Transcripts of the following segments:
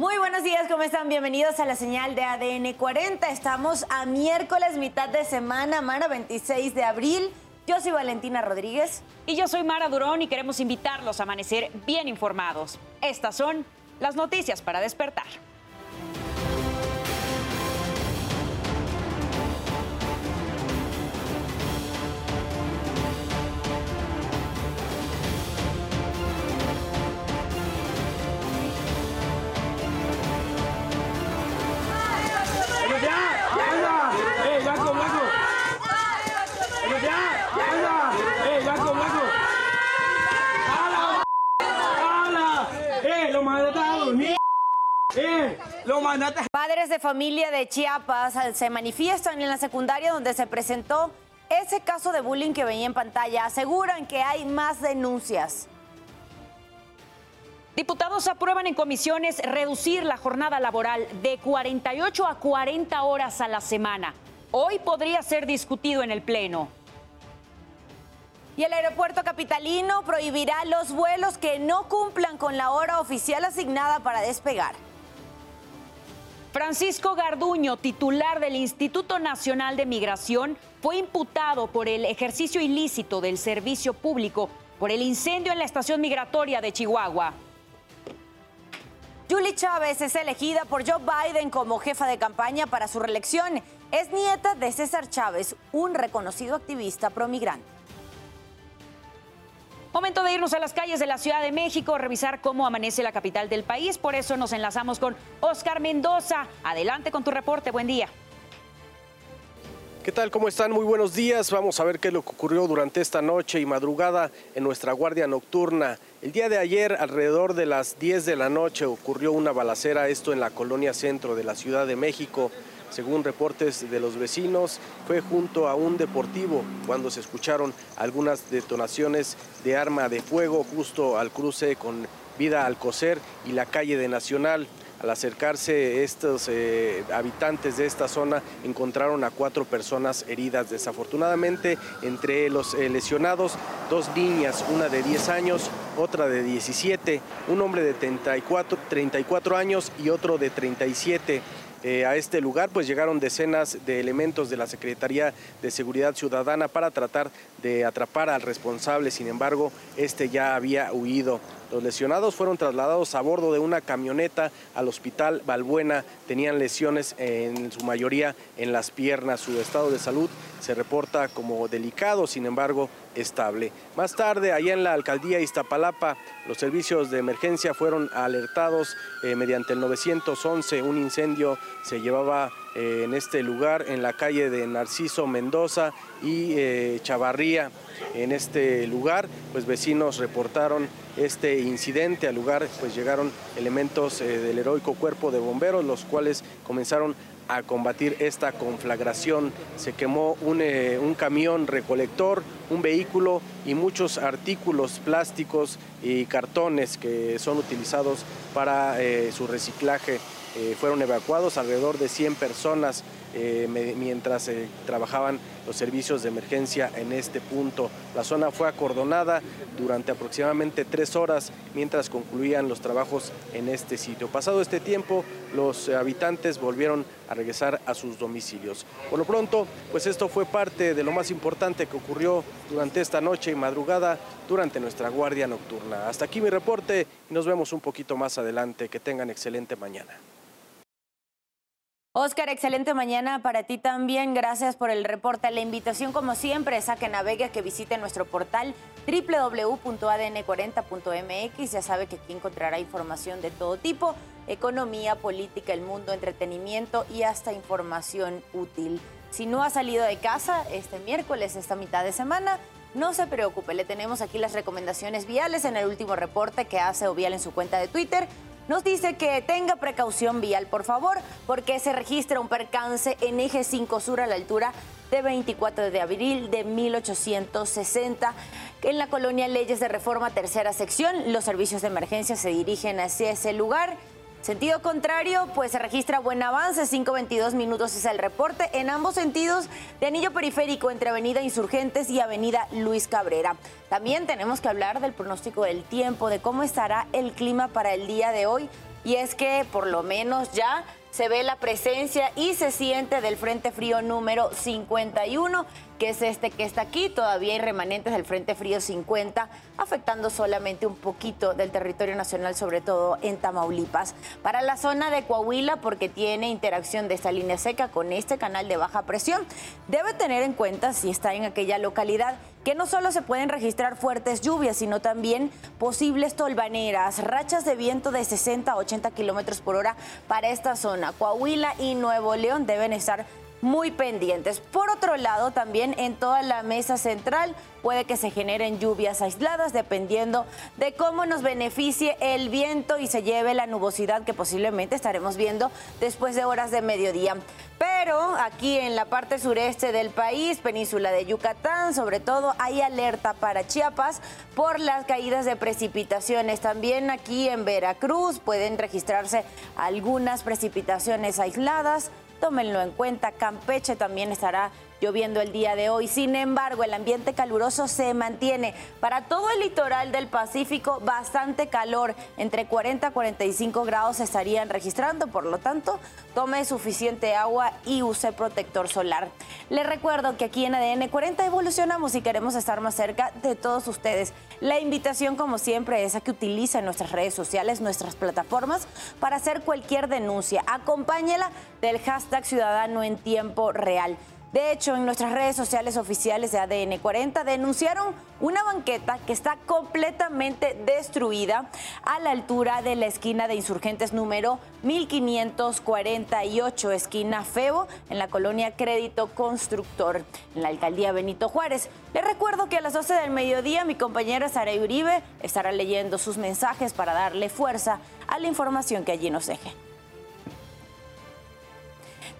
Muy buenos días, ¿cómo están? Bienvenidos a la señal de ADN 40. Estamos a miércoles, mitad de semana, Mara 26 de abril. Yo soy Valentina Rodríguez. Y yo soy Mara Durón y queremos invitarlos a amanecer bien informados. Estas son las noticias para despertar. Padres de familia de Chiapas se manifiestan en la secundaria donde se presentó ese caso de bullying que veía en pantalla. Aseguran que hay más denuncias. Diputados aprueban en comisiones reducir la jornada laboral de 48 a 40 horas a la semana. Hoy podría ser discutido en el Pleno. Y el aeropuerto capitalino prohibirá los vuelos que no cumplan con la hora oficial asignada para despegar. Francisco Garduño, titular del Instituto Nacional de Migración, fue imputado por el ejercicio ilícito del servicio público por el incendio en la estación migratoria de Chihuahua. Julie Chávez es elegida por Joe Biden como jefa de campaña para su reelección. Es nieta de César Chávez, un reconocido activista promigrante. Momento de irnos a las calles de la Ciudad de México, revisar cómo amanece la capital del país. Por eso nos enlazamos con Oscar Mendoza. Adelante con tu reporte. Buen día. ¿Qué tal? ¿Cómo están? Muy buenos días. Vamos a ver qué es lo que ocurrió durante esta noche y madrugada en nuestra guardia nocturna. El día de ayer, alrededor de las 10 de la noche, ocurrió una balacera, esto en la colonia centro de la Ciudad de México. Según reportes de los vecinos, fue junto a un deportivo cuando se escucharon algunas detonaciones de arma de fuego justo al cruce con Vida Alcocer y la calle de Nacional. Al acercarse estos eh, habitantes de esta zona encontraron a cuatro personas heridas. Desafortunadamente, entre los eh, lesionados, dos niñas, una de 10 años, otra de 17, un hombre de 34, 34 años y otro de 37. Eh, a este lugar, pues llegaron decenas de elementos de la Secretaría de Seguridad Ciudadana para tratar de atrapar al responsable, sin embargo, este ya había huido. Los lesionados fueron trasladados a bordo de una camioneta al hospital Balbuena. Tenían lesiones en su mayoría en las piernas. Su estado de salud se reporta como delicado, sin embargo, estable. Más tarde, allá en la alcaldía Iztapalapa, los servicios de emergencia fueron alertados eh, mediante el 911. Un incendio se llevaba eh, en este lugar, en la calle de Narciso Mendoza y eh, Chavarría. En este lugar, pues vecinos reportaron este incidente. Al lugar pues llegaron elementos del heroico cuerpo de bomberos, los cuales comenzaron a combatir esta conflagración. Se quemó un, eh, un, camión recolector, un vehículo y muchos artículos plásticos y cartones que son utilizados para eh, su reciclaje. fueron evacuados alrededor de 100 personas eh, mientras eh, trabajaban los servicios de emergencia en este punto. La zona fue acordonada durante aproximadamente tres horas mientras concluían los trabajos en este sitio. Pasado este tiempo, los habitantes volvieron a regresar a sus domicilios. Por lo pronto, pues esto fue parte de lo más importante que ocurrió durante esta noche y madrugada durante nuestra guardia nocturna. Hasta aquí mi reporte y nos vemos un poquito más adelante. Que tengan excelente mañana. Oscar, excelente mañana para ti también. Gracias por el reporte. La invitación, como siempre, es a que navegue, que visite nuestro portal www.adn40.mx. Ya sabe que aquí encontrará información de todo tipo, economía, política, el mundo, entretenimiento y hasta información útil. Si no ha salido de casa este miércoles, esta mitad de semana, no se preocupe, le tenemos aquí las recomendaciones viales en el último reporte que hace Ovial en su cuenta de Twitter nos dice que tenga precaución vial, por favor, porque se registra un percance en eje 5 sur a la altura de 24 de abril de 1860. En la colonia Leyes de Reforma, tercera sección, los servicios de emergencia se dirigen hacia ese lugar. Sentido contrario, pues se registra buen avance, 5.22 minutos es el reporte en ambos sentidos de anillo periférico entre Avenida Insurgentes y Avenida Luis Cabrera. También tenemos que hablar del pronóstico del tiempo, de cómo estará el clima para el día de hoy. y es que por lo menos ya se ve la presencia y se siente del Frente Frío número 51 que es este que está aquí. Todavía hay remanentes del Frente Frío 50, afectando solamente un poquito del territorio nacional, sobre todo en Tamaulipas. Para la zona de Coahuila, porque tiene interacción de esta línea seca con este canal de baja presión, debe tener en cuenta si está en aquella localidad que no solo se pueden registrar fuertes lluvias, sino también posibles tolvaneras, rachas de viento de 60 a 80 kilómetros por hora para esta zona. Coahuila y Nuevo León deben estar muy pendientes. Por otro lado, también en toda la mesa central puede que se generen lluvias aisladas dependiendo de cómo nos beneficie el viento y se lleve la nubosidad que posiblemente estaremos viendo después de horas de mediodía. Pero aquí en la parte sureste del país, península de Yucatán, sobre todo hay alerta para Chiapas por las caídas de precipitaciones. También aquí en Veracruz pueden registrarse algunas precipitaciones aisladas tómenlo en cuenta. Campeche también estará lloviendo el día de hoy. Sin embargo, el ambiente caluroso se mantiene. Para todo el litoral del Pacífico, bastante calor. Entre 40 a 45 grados se estarían registrando. Por lo tanto, tome suficiente agua y use protector solar. Les recuerdo que aquí en ADN 40 evolucionamos y queremos estar más cerca de todos ustedes. La invitación, como siempre, es a que utilicen nuestras redes sociales, nuestras plataformas, para hacer cualquier denuncia. Acompáñela del hashtag Ciudadano en Tiempo Real. De hecho, en nuestras redes sociales oficiales de ADN 40 denunciaron una banqueta que está completamente destruida a la altura de la esquina de Insurgentes número 1548, esquina Febo, en la colonia Crédito Constructor, en la alcaldía Benito Juárez. Les recuerdo que a las 12 del mediodía mi compañera Sara Uribe estará leyendo sus mensajes para darle fuerza a la información que allí nos deje.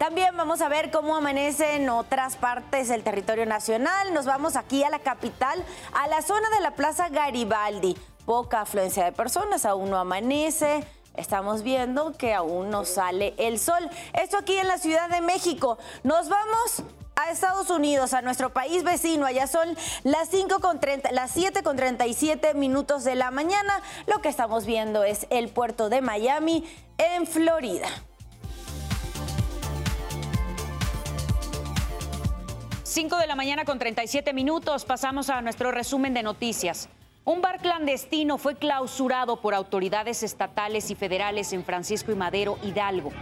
También vamos a ver cómo amanece en otras partes del territorio nacional. Nos vamos aquí a la capital, a la zona de la Plaza Garibaldi. Poca afluencia de personas, aún no amanece. Estamos viendo que aún no sale el sol. Esto aquí en la Ciudad de México. Nos vamos a Estados Unidos, a nuestro país vecino. Allá son las 5 con 30, las 7 con 37 minutos de la mañana. Lo que estamos viendo es el puerto de Miami en Florida. 5 de la mañana con 37 minutos pasamos a nuestro resumen de noticias. Un bar clandestino fue clausurado por autoridades estatales y federales en Francisco y Madero, Hidalgo.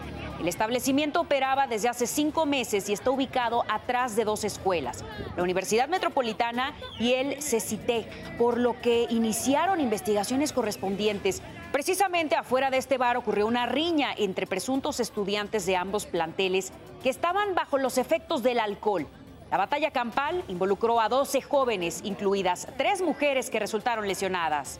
El establecimiento operaba desde hace cinco meses y está ubicado atrás de dos escuelas, la Universidad Metropolitana y el CECITEC, por lo que iniciaron investigaciones correspondientes. Precisamente afuera de este bar ocurrió una riña entre presuntos estudiantes de ambos planteles que estaban bajo los efectos del alcohol. La batalla campal involucró a 12 jóvenes, incluidas tres mujeres que resultaron lesionadas.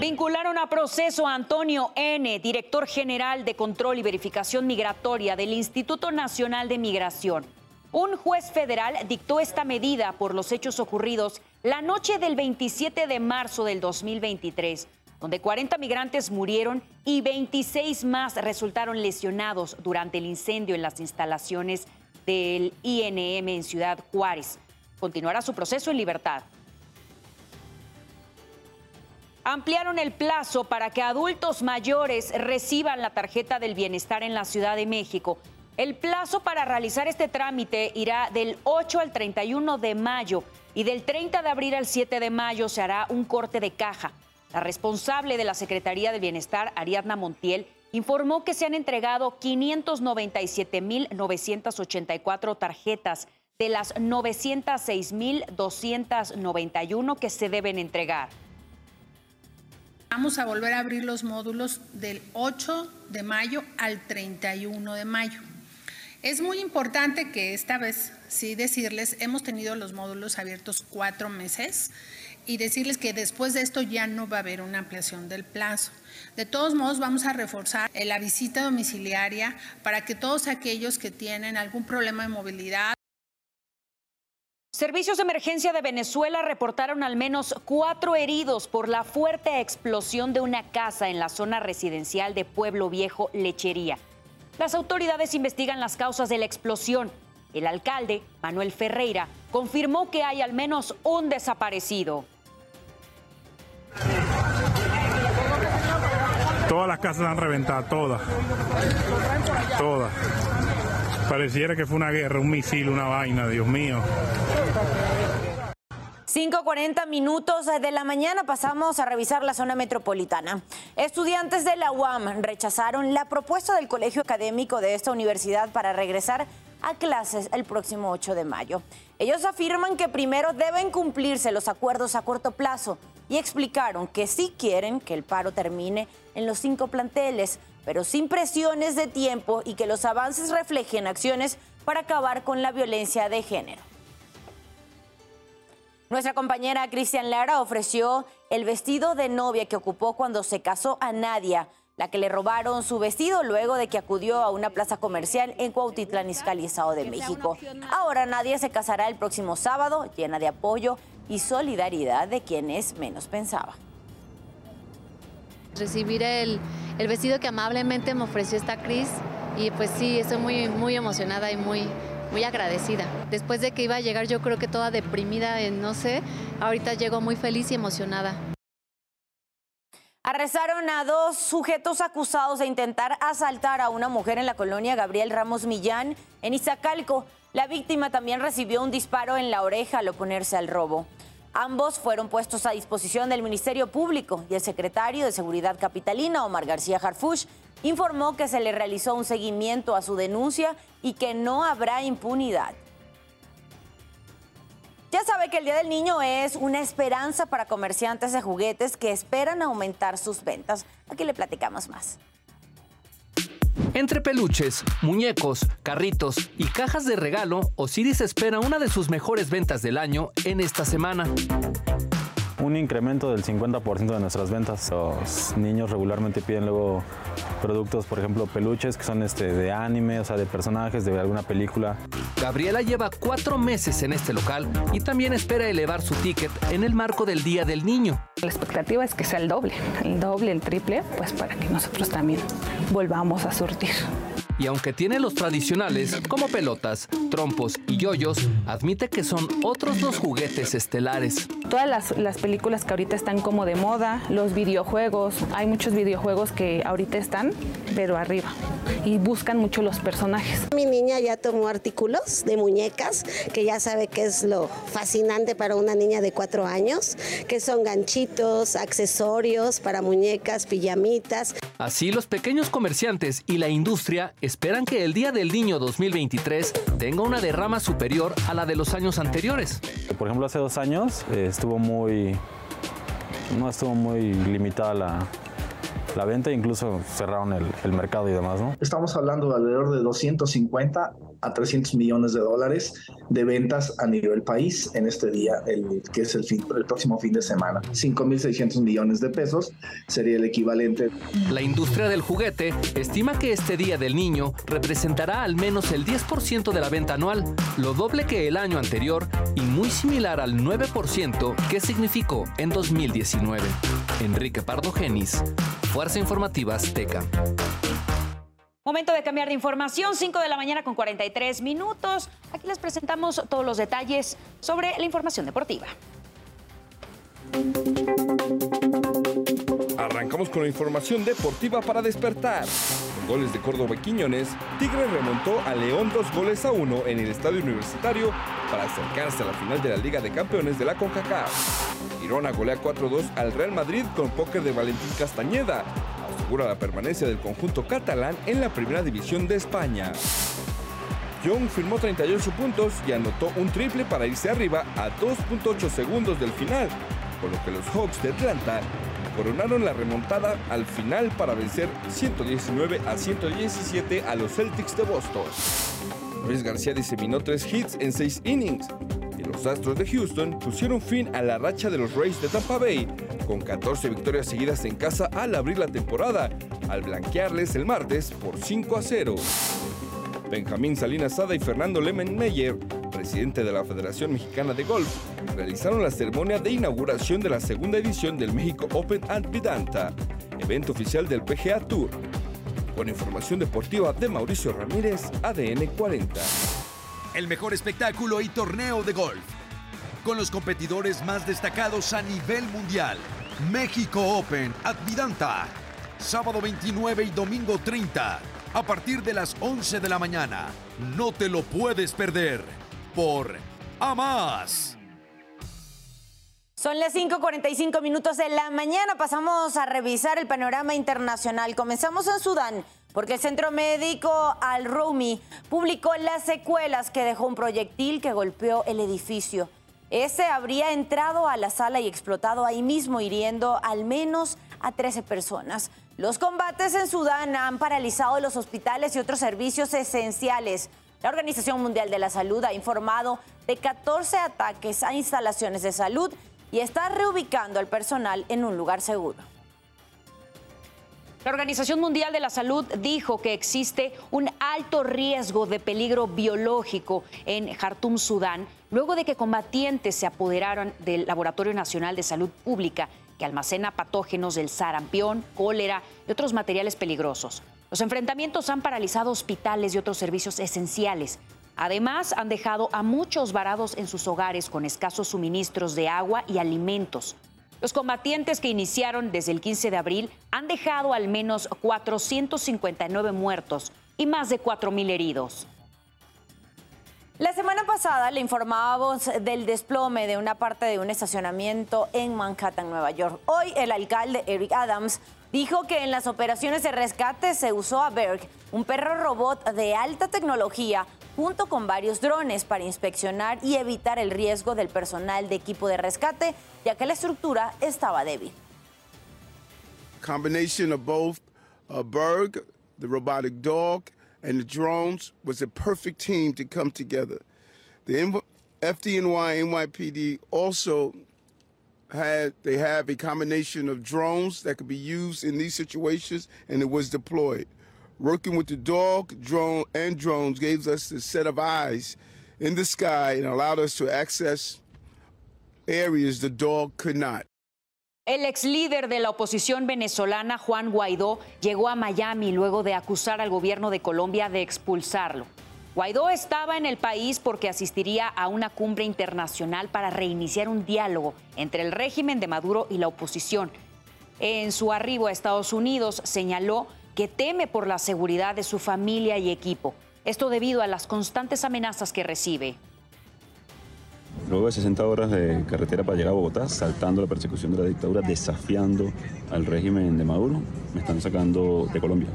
Vincularon a proceso a Antonio N., director general de Control y Verificación Migratoria del Instituto Nacional de Migración. Un juez federal dictó esta medida por los hechos ocurridos la noche del 27 de marzo del 2023, donde 40 migrantes murieron y 26 más resultaron lesionados durante el incendio en las instalaciones del INM en Ciudad Juárez. Continuará su proceso en libertad. Ampliaron el plazo para que adultos mayores reciban la tarjeta del bienestar en la Ciudad de México el plazo para realizar este trámite irá del 8 al 31 de mayo y del 30 de abril al 7 de mayo se hará un corte de caja. La responsable de la Secretaría de Bienestar, Ariadna Montiel, informó que se han entregado 597.984 tarjetas de las 906.291 que se deben entregar. Vamos a volver a abrir los módulos del 8 de mayo al 31 de mayo. Es muy importante que esta vez sí decirles, hemos tenido los módulos abiertos cuatro meses y decirles que después de esto ya no va a haber una ampliación del plazo. De todos modos, vamos a reforzar la visita domiciliaria para que todos aquellos que tienen algún problema de movilidad Servicios de emergencia de Venezuela reportaron al menos cuatro heridos por la fuerte explosión de una casa en la zona residencial de Pueblo Viejo, Lechería. Las autoridades investigan las causas de la explosión. El alcalde, Manuel Ferreira, confirmó que hay al menos un desaparecido. Todas las casas han reventado, todas. Todas. Pareciera que fue una guerra, un misil, una vaina, Dios mío. 5.40 minutos de la mañana pasamos a revisar la zona metropolitana. Estudiantes de la UAM rechazaron la propuesta del colegio académico de esta universidad para regresar a clases el próximo 8 de mayo. Ellos afirman que primero deben cumplirse los acuerdos a corto plazo y explicaron que sí quieren que el paro termine en los cinco planteles, pero sin presiones de tiempo y que los avances reflejen acciones para acabar con la violencia de género. Nuestra compañera Cristian Lara ofreció el vestido de novia que ocupó cuando se casó a Nadia, la que le robaron su vestido luego de que acudió a una plaza comercial en Cuautitlán, Izcalli, Estado de México. Ahora Nadia se casará el próximo sábado, llena de apoyo y solidaridad de quienes menos pensaba. Recibir el, el vestido que amablemente me ofreció esta Cris y pues sí, estoy muy, muy emocionada y muy, muy agradecida. Después de que iba a llegar yo creo que toda deprimida, no sé, ahorita llego muy feliz y emocionada. Arrestaron a dos sujetos acusados de intentar asaltar a una mujer en la colonia Gabriel Ramos Millán, en Izacalco. La víctima también recibió un disparo en la oreja al oponerse al robo. Ambos fueron puestos a disposición del Ministerio Público y el secretario de Seguridad Capitalina, Omar García Harfush, informó que se le realizó un seguimiento a su denuncia y que no habrá impunidad. Ya sabe que el Día del Niño es una esperanza para comerciantes de juguetes que esperan aumentar sus ventas. Aquí le platicamos más. Entre peluches, muñecos, carritos y cajas de regalo, Osiris espera una de sus mejores ventas del año en esta semana un incremento del 50% de nuestras ventas. Los niños regularmente piden luego productos, por ejemplo, peluches que son este, de anime, o sea, de personajes de alguna película. Gabriela lleva cuatro meses en este local y también espera elevar su ticket en el marco del Día del Niño. La expectativa es que sea el doble, el doble, el triple, pues para que nosotros también volvamos a surtir y aunque tiene los tradicionales como pelotas, trompos y yoyos, admite que son otros dos juguetes estelares. Todas las, las, películas que ahorita están como de moda, los videojuegos, hay muchos videojuegos que ahorita están, pero arriba, y buscan mucho los personajes. Mi niña ya tomó artículos de muñecas, que ya sabe que es lo fascinante para una niña de cuatro años, que son ganchitos, accesorios para muñecas, pijamitas. Así los pequeños comerciantes y la industria esperan que el Día del Niño 2023 tenga una derrama superior a la de los años anteriores. Por ejemplo, hace dos años eh, estuvo muy, no estuvo muy limitada la, la venta, incluso cerraron el, el, mercado y demás, ¿no? Estamos hablando de alrededor de 250 a 300 millones de dólares de ventas a nivel país en este día, el, que es el, fin, el próximo fin de semana. 5.600 millones de pesos sería el equivalente. La industria del juguete estima que este Día del Niño representará al menos el 10% de la venta anual, lo doble que el año anterior y muy similar al 9% que significó en 2019. Enrique Pardo Genis, Fuerza Informativa Azteca. Momento de cambiar de información, 5 de la mañana con 43 minutos. Aquí les presentamos todos los detalles sobre la información deportiva. Arrancamos con la información deportiva para despertar. Con goles de Córdoba y Quiñones, Tigre remontó a León dos goles a uno en el estadio universitario para acercarse a la final de la Liga de Campeones de la CONCACAF. Girona golea 4-2 al Real Madrid con póker de Valentín Castañeda, la permanencia del conjunto catalán en la primera división de España. Young firmó 38 puntos y anotó un triple para irse arriba a 2.8 segundos del final, con lo que los Hawks de Atlanta coronaron la remontada al final para vencer 119 a 117 a los Celtics de Boston. Luis García diseminó tres hits en seis innings los Astros de Houston pusieron fin a la racha de los Rays de Tampa Bay con 14 victorias seguidas en casa al abrir la temporada, al blanquearles el martes por 5 a 0. Benjamín Salinas Sada y Fernando Meyer, presidente de la Federación Mexicana de Golf, realizaron la ceremonia de inauguración de la segunda edición del México Open at Vidanta, evento oficial del PGA Tour. Con información deportiva de Mauricio Ramírez, ADN 40. El mejor espectáculo y torneo de golf. Con los competidores más destacados a nivel mundial. México Open Advidanta. Sábado 29 y domingo 30. A partir de las 11 de la mañana. No te lo puedes perder. Por AMAS. Son las 5:45 minutos de la mañana. Pasamos a revisar el panorama internacional. Comenzamos en Sudán, porque el Centro Médico Al-Rumi publicó las secuelas que dejó un proyectil que golpeó el edificio. Ese habría entrado a la sala y explotado ahí mismo, hiriendo al menos a 13 personas. Los combates en Sudán han paralizado los hospitales y otros servicios esenciales. La Organización Mundial de la Salud ha informado de 14 ataques a instalaciones de salud y está reubicando al personal en un lugar seguro. La Organización Mundial de la Salud dijo que existe un alto riesgo de peligro biológico en Jartum, Sudán, luego de que combatientes se apoderaron del Laboratorio Nacional de Salud Pública, que almacena patógenos del sarampión, cólera y otros materiales peligrosos. Los enfrentamientos han paralizado hospitales y otros servicios esenciales. Además, han dejado a muchos varados en sus hogares con escasos suministros de agua y alimentos. Los combatientes que iniciaron desde el 15 de abril han dejado al menos 459 muertos y más de 4.000 heridos. La semana pasada le informábamos del desplome de una parte de un estacionamiento en Manhattan, Nueva York. Hoy el alcalde Eric Adams dijo que en las operaciones de rescate se usó a Berg, un perro robot de alta tecnología, junto con varios drones para inspeccionar y evitar el riesgo del personal de equipo de rescate, ya que la estructura estaba débil. Combination of both uh, Berg, the robotic dog, and the drones was a perfect team to come together. The FDNY NYPD also had they have a combination of drones that could be used in these situations, and it was deployed. Working with the dog, drone, and drones gave us the set of eyes in the sky and allowed us to access areas the dog could not. El ex líder de la oposición venezolana, Juan Guaidó, llegó a Miami luego de acusar al gobierno de Colombia de expulsarlo. Guaidó estaba en el país porque asistiría a una cumbre internacional para reiniciar un diálogo entre el régimen de Maduro y la oposición. En su arribo a Estados Unidos señaló que teme por la seguridad de su familia y equipo. Esto debido a las constantes amenazas que recibe. Luego de 60 horas de carretera para llegar a Bogotá, saltando la persecución de la dictadura, desafiando al régimen de Maduro, me están sacando de Colombia.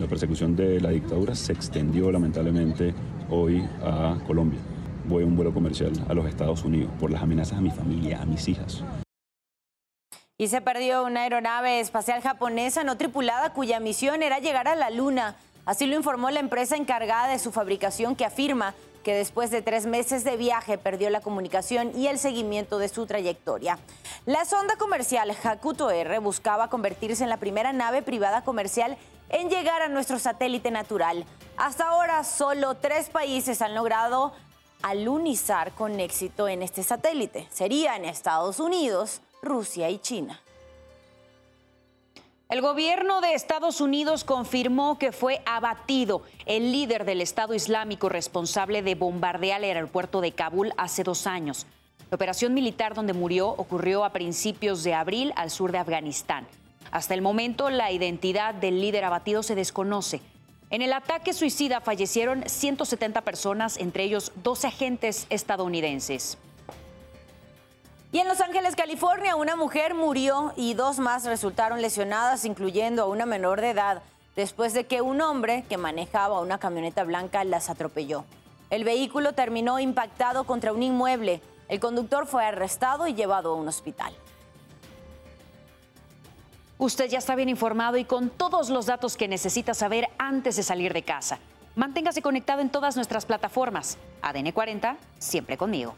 La persecución de la dictadura se extendió lamentablemente hoy a Colombia. Voy a un vuelo comercial a los Estados Unidos por las amenazas a mi familia, a mis hijas. Y se perdió una aeronave espacial japonesa no tripulada cuya misión era llegar a la Luna. Así lo informó la empresa encargada de su fabricación que afirma que después de tres meses de viaje perdió la comunicación y el seguimiento de su trayectoria. La sonda comercial Hakuto R buscaba convertirse en la primera nave privada comercial en llegar a nuestro satélite natural. Hasta ahora solo tres países han logrado alunizar con éxito en este satélite. Serían Estados Unidos, Rusia y China. El gobierno de Estados Unidos confirmó que fue abatido el líder del Estado Islámico responsable de bombardear el aeropuerto de Kabul hace dos años. La operación militar donde murió ocurrió a principios de abril al sur de Afganistán. Hasta el momento, la identidad del líder abatido se desconoce. En el ataque suicida fallecieron 170 personas, entre ellos 12 agentes estadounidenses. Y en Los Ángeles, California, una mujer murió y dos más resultaron lesionadas, incluyendo a una menor de edad, después de que un hombre que manejaba una camioneta blanca las atropelló. El vehículo terminó impactado contra un inmueble. El conductor fue arrestado y llevado a un hospital. Usted ya está bien informado y con todos los datos que necesita saber antes de salir de casa. Manténgase conectado en todas nuestras plataformas. ADN 40, siempre conmigo.